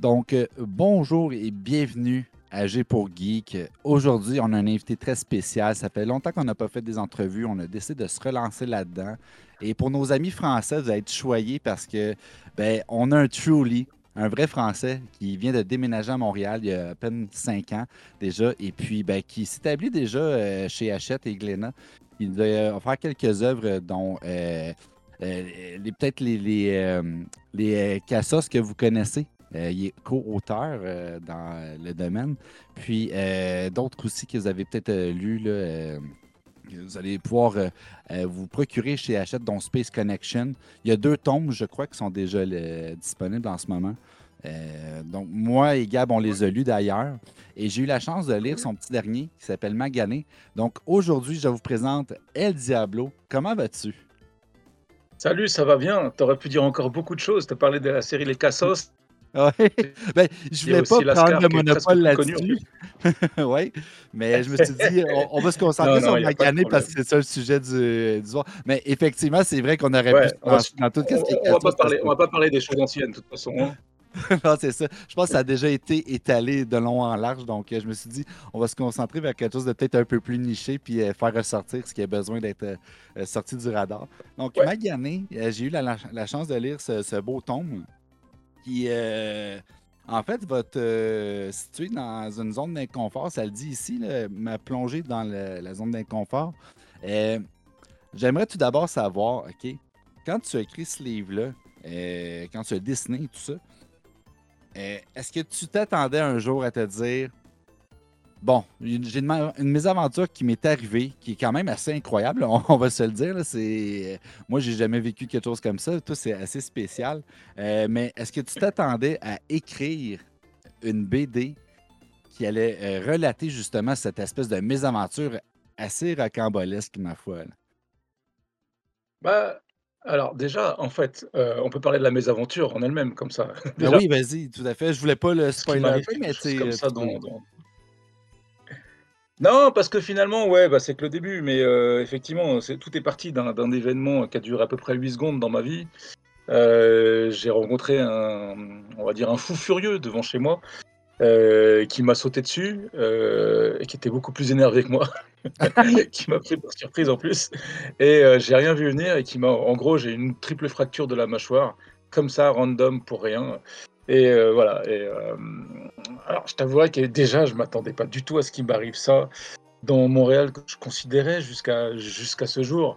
Donc, euh, bonjour et bienvenue à G pour Geek. Aujourd'hui, on a un invité très spécial. Ça fait longtemps qu'on n'a pas fait des entrevues. On a décidé de se relancer là-dedans. Et pour nos amis français, vous allez être choyés parce que ben, on a un truly, un vrai Français qui vient de déménager à Montréal il y a à peine cinq ans déjà, et puis ben, qui s'établit déjà euh, chez Hachette et Glénat. Il va euh, faire quelques œuvres dont euh, peut-être les, les, Cassos que vous connaissez. Euh, il est co-auteur euh, dans le domaine. Puis euh, d'autres aussi que vous avez peut-être lus, que vous allez pouvoir vous procurer chez Hachette, dont Space Connection. Il y a deux tomes, je crois, qui sont déjà le- disponibles en ce moment. Donc, moi et Gab, on les a lus d'ailleurs. Et j'ai eu la chance de lire son petit dernier qui s'appelle Magané. Donc, aujourd'hui, je vous présente El Diablo. Comment vas-tu? Salut, ça va bien. T'aurais pu dire encore beaucoup de choses. T'as parlé de la série Les Cassos. Ouais. Ben, je voulais pas prendre le monopole là-dessus. oui, mais je me suis dit, on, on va se concentrer Non, non, sur Magané parce que c'est ça le sujet du, du soir. Mais effectivement, c'est vrai qu'on aurait Ouais, pu on dans tout ce qui est On, on va pas parler, parce on va pas parler des choses anciennes, de toute façon. hein. Non, c'est ça. Je pense que ça a déjà été étalé de long en large. Donc, euh, je me suis dit, on va se concentrer vers quelque chose de peut-être un peu plus niché puis euh, faire ressortir ce qui a besoin d'être euh, sorti du radar. Donc, Ouais. Magané, euh, j'ai eu la, la- la chance de lire ce, ce beau tome qui, euh, en fait, va te euh, situer dans une zone d'inconfort. Ça le dit ici, m'a plongé dans la zone d'inconfort. Euh, J'aimerais tout d'abord savoir, OK, quand tu as écrit ce livre-là, quand tu as dessiné tout ça, est-ce que tu t'attendais un jour à te dire Bon, j'ai une, mésaventure qui m'est arrivée, qui est quand même assez incroyable, on, on va se le dire. là, c'est, moi, j'ai jamais vécu quelque chose comme ça. Toi, c'est assez spécial. Euh, mais est-ce que tu t'attendais à écrire une BD qui allait euh, relater justement cette espèce de mésaventure assez rocambolesque, ma foi? là? Bah, alors déjà, en fait, euh, on peut parler de la mésaventure en elle-même, comme ça. Ben oui, vas-y, tout à fait. Je voulais pas le spoiler mais tu comme ça dans, dans- Non, parce que finalement, ouais, bah, c'est que le début, mais euh, effectivement, tout est parti d'un, événement qui a duré à peu près 8 secondes dans ma vie. Euh, j'ai rencontré un, on va dire, un fou furieux devant chez moi, euh, qui m'a sauté dessus, et qui était beaucoup plus énervé que moi, qui m'a pris par surprise en plus, et j'ai rien vu venir, et qui m'a, en gros, j'ai une triple fracture de la mâchoire, comme ça, random, pour rien. Et euh, voilà. Et, euh, alors, je t'avouerais que déjà, je m'attendais pas du tout à ce qu'il m'arrive ça dans Montréal, que je considérais jusqu'à jusqu'à ce jour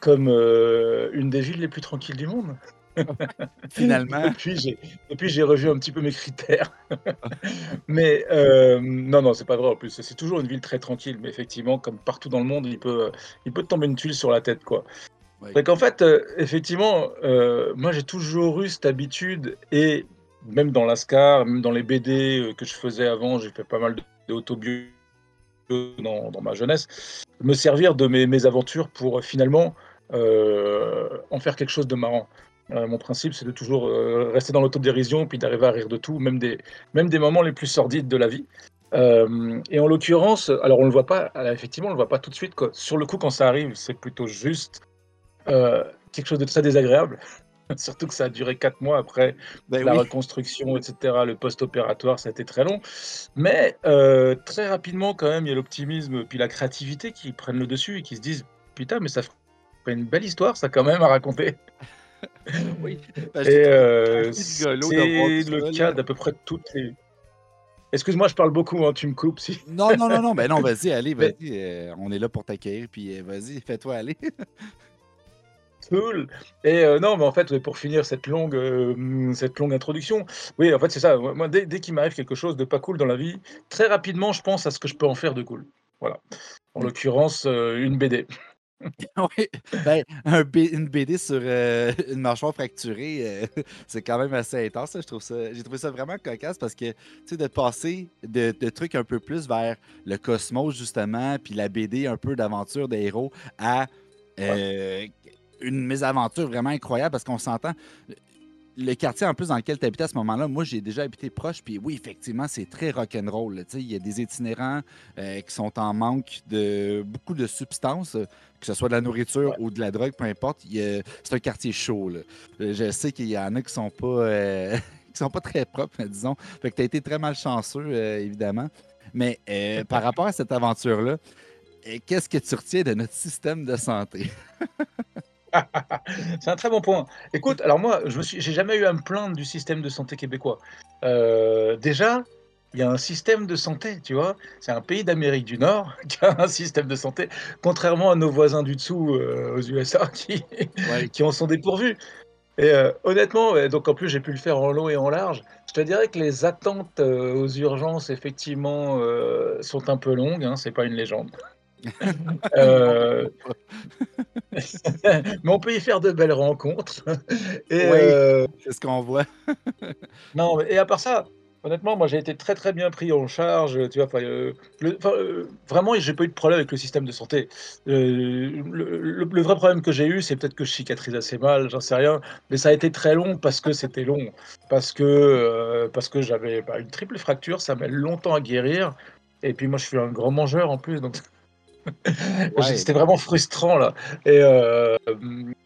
comme euh, une des villes les plus tranquilles du monde. finalement. Depuis, j'ai depuis, j'ai revu un petit peu mes critères. mais euh, non, non, c'est pas vrai en plus. C'est toujours une ville très tranquille, mais effectivement, comme partout dans le monde, il peut, il peut te tomber une tuile sur la tête, quoi. Ouais. Donc en fait, euh, effectivement, moi j'ai toujours eu cette habitude, et même dans l'ASCAR, même dans les BD euh, que je faisais avant, j'ai fait pas mal de, de autobio dans, ma jeunesse, me servir de mes, aventures pour euh, finalement euh, en faire quelque chose de marrant. Mon principe, c'est de toujours rester dans l'autodérision, puis d'arriver à rire de tout, même des, moments les plus sordides de la vie. Et en l'occurrence, alors on le voit pas, effectivement, on le voit pas tout de suite. Sur le coup, quand ça arrive, c'est plutôt juste quelque chose de très désagréable. Surtout que ça a duré quatre mois après Ben la oui. reconstruction, etc. Le post-opératoire, ça a été très long. Mais euh, très rapidement, quand même, il y a l'optimisme puis la créativité qui prennent le dessus et qui se disent Putain, mais ça ferait une belle histoire, ça, quand même, à raconter. oui. Ben, Et euh, c'est le cas d'à peu près toutes les. Excuse-moi, je parle beaucoup, hein, tu me coupes si. Non, non, non, non, ben non, vas-y, allez, Mais- vas-y. euh, on est là pour t'accueillir, puis euh, vas-y, fais-toi aller. Cool. Et euh, non, mais en fait, pour finir cette longue, euh, cette longue introduction, oui, en fait, c'est ça. Moi, dès, dès qu'il m'arrive quelque chose de pas cool dans la vie, très rapidement, je pense à ce que je peux en faire de cool. Voilà. En l'occurrence, euh, une BD. oui, ben, un B- une BD sur euh, une mâchoire fracturée, euh, c'est quand même assez intense. Je trouve ça, j'ai trouvé ça vraiment cocasse parce que, tu sais, de passer de, de trucs un peu plus vers le cosmos, justement, puis la BD un peu d'aventure des héros à euh, une mésaventure vraiment incroyable parce qu'on s'entend. Le quartier en plus dans lequel tu habitais à ce moment-là, moi j'ai déjà habité proche, puis oui, effectivement, c'est très rock'n'roll. Il y a des itinérants euh, qui sont en manque de beaucoup de substances, que ce soit de la nourriture Ouais. ou de la drogue, peu importe. C'est un quartier chaud. là. Euh, Je sais qu'il y en a qui sont pas, euh, qui sont pas très propres, disons. Fait que tu as été très malchanceux, euh, évidemment. Mais par rapport à cette aventure-là, qu'est-ce que tu retiens de notre système de santé? C'est un très bon point. Écoute, alors moi, je n'ai jamais eu à me plaindre du système de santé québécois. déjà, il y a un système de santé, tu vois. C'est un pays d'Amérique du Nord qui a un système de santé, contrairement à nos voisins du dessous aux USA qui, qui en sont dépourvus. Et euh, honnêtement, donc en plus j'ai pu le faire en long et en large, je te dirais que les attentes euh, aux urgences, effectivement, euh, sont un peu longues, hein, c'est pas une légende. mais on peut y faire de belles rencontres. et c'est ce qu'on voit. non, et à part ça, Honnêtement, moi j'ai été très très bien pris en charge. Tu vois, euh, euh, vraiment, j'ai pas eu de problème avec le système de santé. Euh, le, vrai problème que j'ai eu, c'est peut-être que je cicatrise assez mal, j'en sais rien, mais ça a été très long parce que c'était long, parce que parce que j'avais bah, une triple fracture, ça met longtemps à guérir. Et puis moi, je suis un grand mangeur en plus, donc c'était vraiment frustrant là. Et,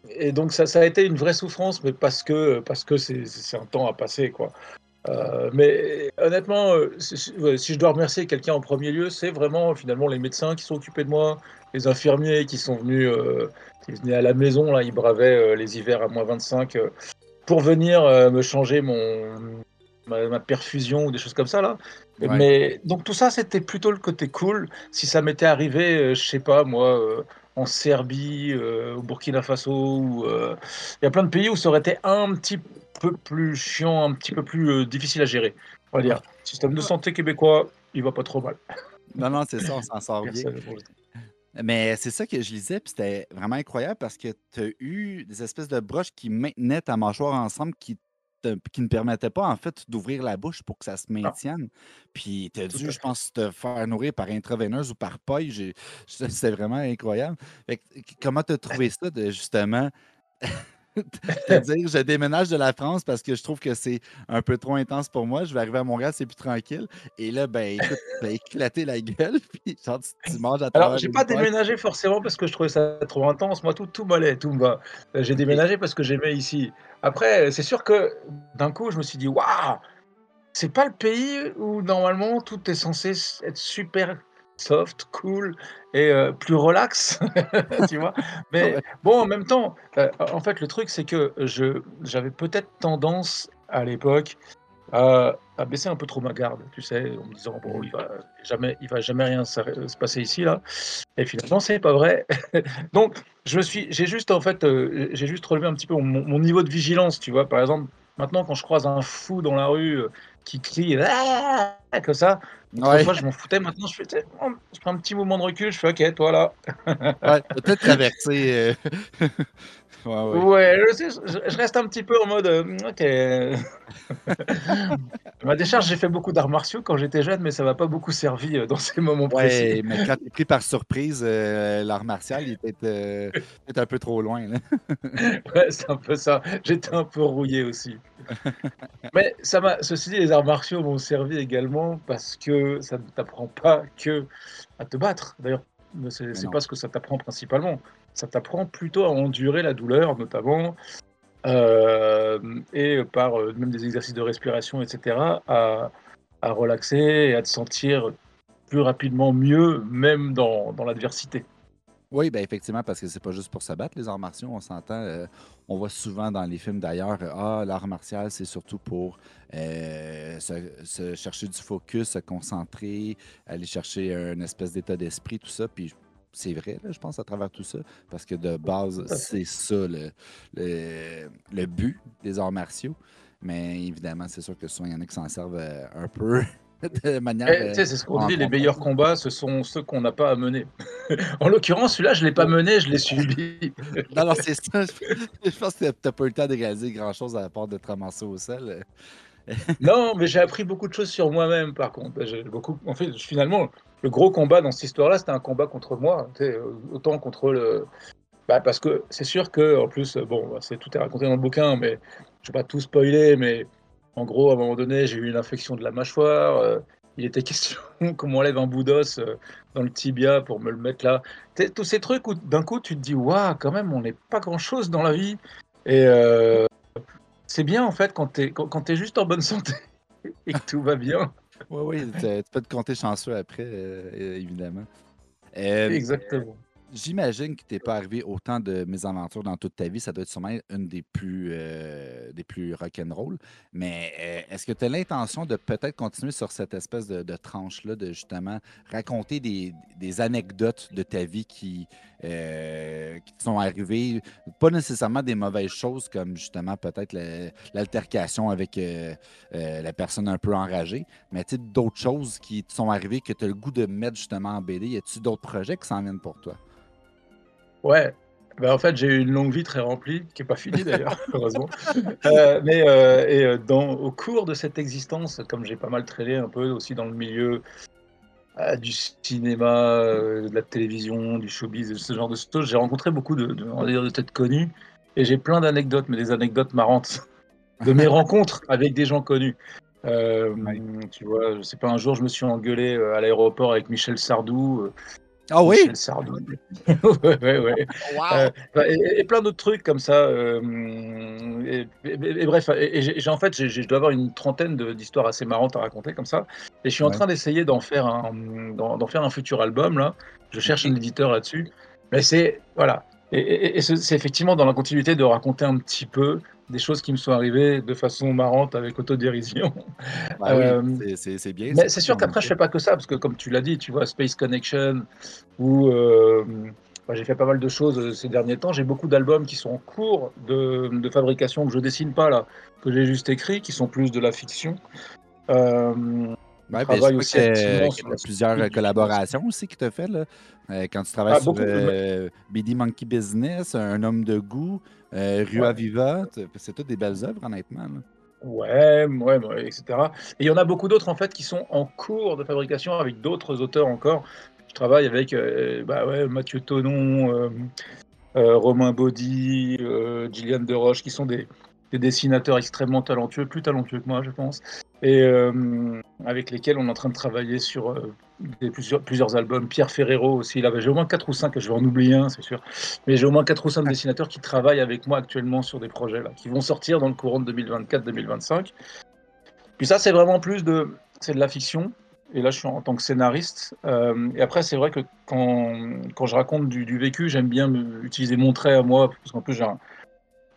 et donc ça, ça, a été une vraie souffrance, mais parce que parce que c'est un temps à passer quoi. Euh, mais honnêtement, euh, si, je dois remercier quelqu'un en premier lieu, c'est vraiment finalement les médecins qui sont occupés de moi, les infirmiers qui sont venus, euh, qui venaient à la maison, là, ils bravaient les hivers à moins 25 pour venir me changer mon, ma, perfusion ou des choses comme ça. Là. Mais donc tout ça, c'était plutôt le côté cool. Si ça m'était arrivé, je sais pas, moi en Serbie, au Burkina Faso. Il y a plein de pays où ça aurait été un petit peu plus chiant, un petit peu plus euh, difficile à gérer. On va dire. Système de santé québécois, il va pas trop mal. Non, non, c'est ça, on s'en sort bien. Mais c'est ça que je lisais, puis c'était vraiment incroyable parce que tu as eu des espèces de broches qui maintenaient ta mâchoire ensemble, qui, qui ne permettaient pas, en fait, d'ouvrir la bouche pour que ça se maintienne. Puis tu as dû, je pense, te faire nourrir par intraveineuse ou par paille. C'était vraiment incroyable. comment tu as trouvé ça, de, justement dire je déménage de la France parce que je trouve que c'est un peu trop intense pour moi. Je vais arriver à Montréal, c'est plus tranquille. Et là, ben écoute, tu éclater la gueule, puis genre, tu, manges à Alors, j'ai pas déménagé forcément parce que je trouvais ça trop intense. Moi, tout, tout m'allait, tout me va. Euh, j'ai déménagé parce que j'aimais ici. Après, c'est sûr que d'un coup, je me suis dit, waouh, c'est pas le pays où normalement tout est censé être super soft, cool et euh, plus relax, tu vois. Mais bon, en même temps, euh, en fait, le truc, c'est que je, j'avais peut-être tendance à l'époque à, baisser un peu trop ma garde, tu sais, en me disant bon, il va jamais, il va jamais rien se passer ici là. Et finalement, c'est pas vrai. Donc, je me suis, j'ai juste en fait, euh, j'ai juste relevé un petit peu mon, mon, niveau de vigilance, tu vois. Par exemple, maintenant, quand je croise un fou dans la rue qui crie ah que ça. Autrefois, je m'en foutais. Maintenant, je fais, je prends un petit mouvement de recul. Je fais, ok, toi là. ouais, peut-être traverser. Euh, ouais, je, reste un petit peu en mode, euh, ok. Ma décharge, j'ai fait beaucoup d'arts martiaux quand j'étais jeune, mais ça m'a pas beaucoup servi euh, dans ces moments précis. mais quand tu es pris par surprise, l'art martial, il était peut-être un peu trop loin. ouais, c'est un peu ça. J'étais un peu rouillé aussi. Mais ça m'a, ceci dit, les arts martiaux m'ont servi également parce que ça ne t'apprend pas que à te battre. D'ailleurs, c'est pas ce que ça t'apprend principalement. Ça t'apprend plutôt à endurer la douleur, notamment, euh, et par euh, même des exercices de respiration, etc., à, à, relaxer et à te sentir plus rapidement mieux, même dans, dans l'adversité. Oui, ben effectivement, parce que c'est pas juste pour se battre, les arts martiaux, on s'entend. Euh, on voit souvent dans les films d'ailleurs, ah, l'art martial, c'est surtout pour euh, se, chercher du focus, se concentrer, aller chercher un espèce d'état d'esprit, tout ça. Puis c'est vrai, je pense, à travers tout ça, parce que de base, c'est ça le, le, but des arts martiaux. Mais évidemment, c'est sûr que souvent, il y en a qui s'en servent euh, un peu de manière. Eh, c'est ce qu'on dit, les meilleurs combats, ce sont ceux qu'on n'a pas à mener. en l'occurrence, celui-là, je ne l'ai pas mené, je l'ai subi. non, non, c'est ça. Je pense que tu n'as pas eu le temps de réaliser grand-chose à la part de te ramasser au sel. non, mais j'ai appris beaucoup de choses sur moi-même, par contre. Beaucoup... En fait, finalement, le gros combat dans cette histoire-là, c'était un combat contre moi, autant contre le. Bah, parce que c'est sûr que, en plus, bon, bah, c'est tout est raconté dans le bouquin, mais je ne vais pas tout spoiler, mais en gros, à un moment donné, j'ai eu une infection de la mâchoire. Euh, il était question qu'on enlève un bout d'os euh, dans le tibia pour me le mettre là. Tous ces trucs où d'un coup tu te dis, waouh, quand même, on n'est pas grand chose dans la vie. Et euh, c'est bien en fait quand tu es, quand, es juste en bonne santé et que tout va bien. Oui, oui, tu, peux te compter chanceux après, euh, évidemment. Exactement. J'imagine que t'es pas arrivé autant de mésaventures dans toute ta vie. Ça doit être sûrement une des plus, euh, plus rock'n'roll. Mais euh, est-ce que tu as l'intention de peut-être continuer sur cette espèce de, tranche-là, de justement raconter des, anecdotes de ta vie qui, euh, qui sont arrivées, pas nécessairement des mauvaises choses comme justement peut-être l'altercation avec la personne un peu enragée, mais d'autres choses qui te sont arrivées que tu as le goût de mettre justement en BD. Y a-t-il d'autres projets qui s'en viennent pour toi? Ouais, bah, en fait, j'ai eu une longue vie très remplie, qui n'est pas finie d'ailleurs, heureusement. Euh, mais euh, et euh, dans, au cours de cette existence, comme j'ai pas mal traîné un peu aussi dans le milieu du cinéma, de la télévision, du showbiz, ce genre de choses, j'ai rencontré beaucoup de, de, de têtes connues et j'ai plein d'anecdotes, mais des anecdotes marrantes de mes rencontres avec des gens connus. Tu vois, je sais pas, un jour, je me suis engueulé à l'aéroport avec Michel Sardou. Ah oui? Ouais, ouais, ouais. Euh, et, plein d'autres trucs comme ça. Euh, et, bref, j'ai en fait, je dois avoir une trentaine d'histoires assez marrantes à raconter comme ça. Et je suis en train d'essayer d'en faire, un, d'en faire un futur album. Là. Je cherche un éditeur là-dessus. Mais c'est. Voilà. Et, c'est effectivement dans la continuité de raconter un petit peu des choses qui me sont arrivées de façon marrante avec autodérision. Bah euh, c'est bien. Mais c'est sûr qu'après, je fais pas que ça, parce que comme tu l'as dit, tu vois, Space Connection, ou euh, bah, j'ai fait pas mal de choses euh, ces derniers temps. J'ai beaucoup d'albums qui sont en cours de, de, fabrication, que je dessine pas là, que j'ai juste écrit, qui sont plus de la fiction. Euh, Ouais, ben, aussi y a plusieurs collaborations aussi que tu as fait. Là. quand tu travailles ah, sur BD Monkey Business, Un homme de goût, euh, Rua Viva, c'est toutes des belles œuvres, honnêtement. Ouais, ouais, etc. Et il y en a beaucoup d'autres, en fait, qui sont en cours de fabrication avec d'autres auteurs encore. Je travaille avec euh, bah ouais, Mathieu Tonon, euh, euh, Romain Baudy, Gillian Deroche, qui sont des, des, dessinateurs extrêmement talentueux, plus talentueux que moi, je pense, et avec lesquels on est en train de travailler sur plusieurs, plusieurs albums. Pierre Ferrero aussi, là, j'ai au moins 4 ou 5, je vais en oublier un, c'est sûr. Mais j'ai au moins 4 ou 5 dessinateurs qui travaillent avec moi actuellement sur des projets là, qui vont sortir dans le courant de 2024-2025. Puis ça, c'est vraiment plus de, c'est de la fiction. Et là, je suis en, tant que scénariste. Euh, et après, c'est vrai que quand, quand je raconte du, vécu, j'aime bien utiliser mon trait à moi, parce qu'en plus, j'ai un,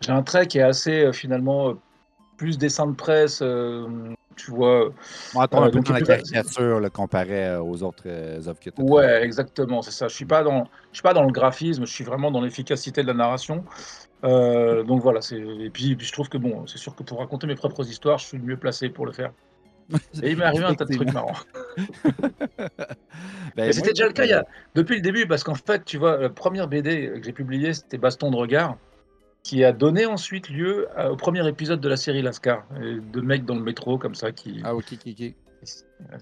j'ai un trait qui est assez, euh, finalement, euh, plus dessin de presse, tu vois. On attend un peu la caricature le comparé euh, aux autres euh, œuvres que tu Ouais, exactement, c'est ça. Je suis pas dans, je suis pas dans le graphisme, je suis vraiment dans l'efficacité de la narration. Euh, donc voilà, c'est et puis, je trouve que bon, c'est sûr que pour raconter mes propres histoires, je suis le mieux placé pour le faire. Et il m'est arrivé un tas de trucs marrants. ben, c'était déjà le cas il y a, depuis le début, parce qu'en fait, tu vois, la première BD que j'ai publiée, c'était Baston de regard qui a donné ensuite lieu au premier épisode de la série Lascar. Deux mecs dans le métro comme ça qui. Ah, ok, ok,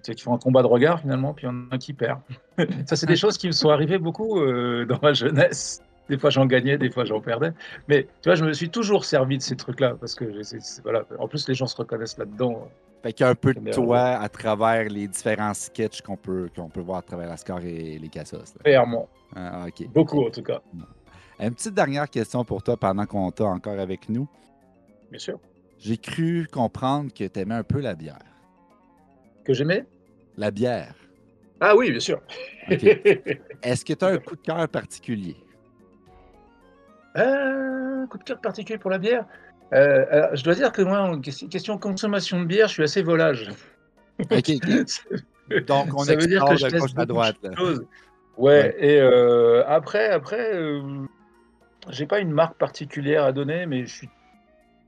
qui font un combat de regard finalement, puis il y en a un qui perd. ça, c'est des choses qui me sont arrivées beaucoup euh, dans ma jeunesse. Des fois, j'en gagnais, des fois, j'en perdais. Mais tu vois, je me suis toujours servi de ces trucs-là parce que voilà. En plus, les gens se reconnaissent là-dedans. Fait qu'il y a un peu de toi à travers les différents sketchs qu'on peut, qu'on peut voir à travers Lascar et les Cassos. Clairement. Ah, ok. Beaucoup, en tout cas. Une petite dernière question pour toi pendant qu'on t'a encore avec nous. Bien sûr. J'ai cru comprendre que tu aimais un peu la bière. Que j'aimais? La bière. Ah oui, bien sûr. Est-ce que tu as un coup de cœur particulier? Euh, Un coup de cœur particulier pour la bière? Euh, Je dois dire que moi, en question consommation de bière, je suis assez volage. OK. Donc, on Ça veut dire que je à droite. Ouais, et euh, après, après j'ai pas une marque particulière à donner, mais je suis.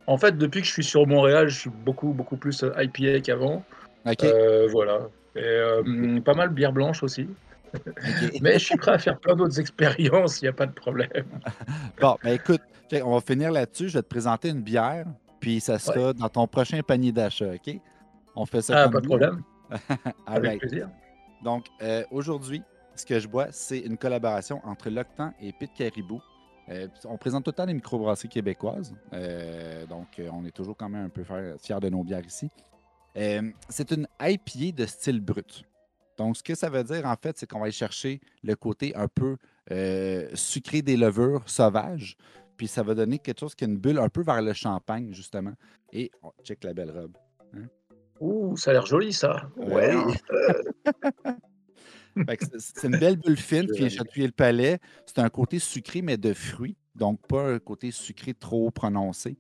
En fait, depuis que je suis sur Montréal, je suis beaucoup, beaucoup plus euh, IPA qu'avant. Euh, voilà. Et euh, pas mal bière blanche aussi. mais je suis prêt à faire plein d'autres expériences, il n'y a pas de problème. bon, ben écoute, on va finir là-dessus. Je vais te présenter une bière, puis ça sera dans ton prochain panier d'achat, OK? On fait ça ah, pas de problème. Avec plaisir. Donc, aujourd'hui, ce que je bois, c'est une collaboration entre Loctan et Pit Caribou. Euh, on présente tout le temps les microbrasseries québécoises. Euh, donc, euh, on est toujours quand même un peu fiers de nos bières ici. c'est une IPA de style brut. Donc, ce que ça veut dire, en fait, c'est qu'on va aller chercher le côté un peu sucré des levures sauvages. puis ça va donner quelque chose qui a une bulle un peu vers le champagne, justement. Et on check la belle robe. Ouh, ça a l'air joli, ça. Ben Ouais. c'est une belle bulle fine qui vient chatouiller le palais. C'est un côté sucré, mais de fruits. Donc, pas un côté sucré trop prononcé.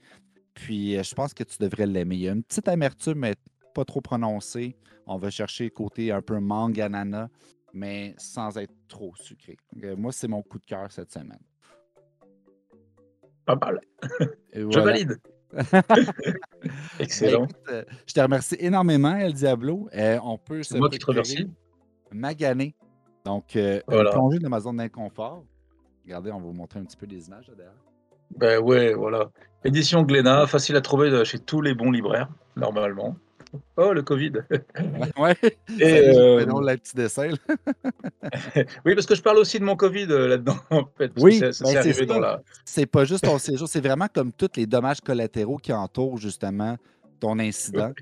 Puis, euh, je pense que tu devrais l'aimer. Il y a une petite amertume, mais pas trop prononcée. On va chercher le côté un peu mangue ananas, mais sans être trop sucré. Euh, moi, c'est mon coup de cœur cette semaine. Pas mal. Et Je valide. Excellent. écoute, euh, je te remercie énormément, El Diablo. On peut se moi qui te remercie. Magané. Donc, euh, Voilà. plongée dans ma zone d'inconfort. Regardez, on va vous montrer un petit peu des images là, derrière. Ben ouais, voilà. Édition Glénat, facile à trouver de- chez tous les bons libraires, normalement. Oh, le Covid. Ouais. Et, j'ai euh, le petit dessin. oui, parce que je parle aussi de mon Covid euh, là-dedans, en fait. Oui, ben, c'est arrivé dans la. C'est pas juste ton séjour, c'est vraiment comme tous les dommages collatéraux qui entourent justement ton incident.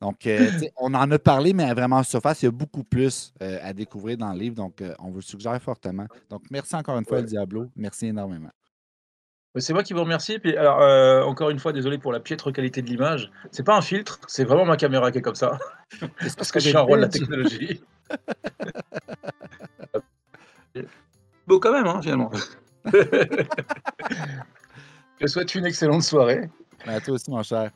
Donc, euh, on en a parlé, mais vraiment en surface, il y a beaucoup plus euh, à découvrir dans le livre. Donc, euh, on vous le suggère fortement. Donc, merci encore une fois, Ouais. El Diablo. Merci énormément. C'est moi qui vous remercie. Puis, alors, euh, encore une fois, désolé pour la piètre qualité de l'image. C'est pas un filtre, c'est vraiment ma caméra qui est comme ça. Est-ce Parce ça que je suis un roi de la technologie. Beau quand même, hein, finalement. je souhaite une excellente soirée. Ben, À toi aussi, mon cher.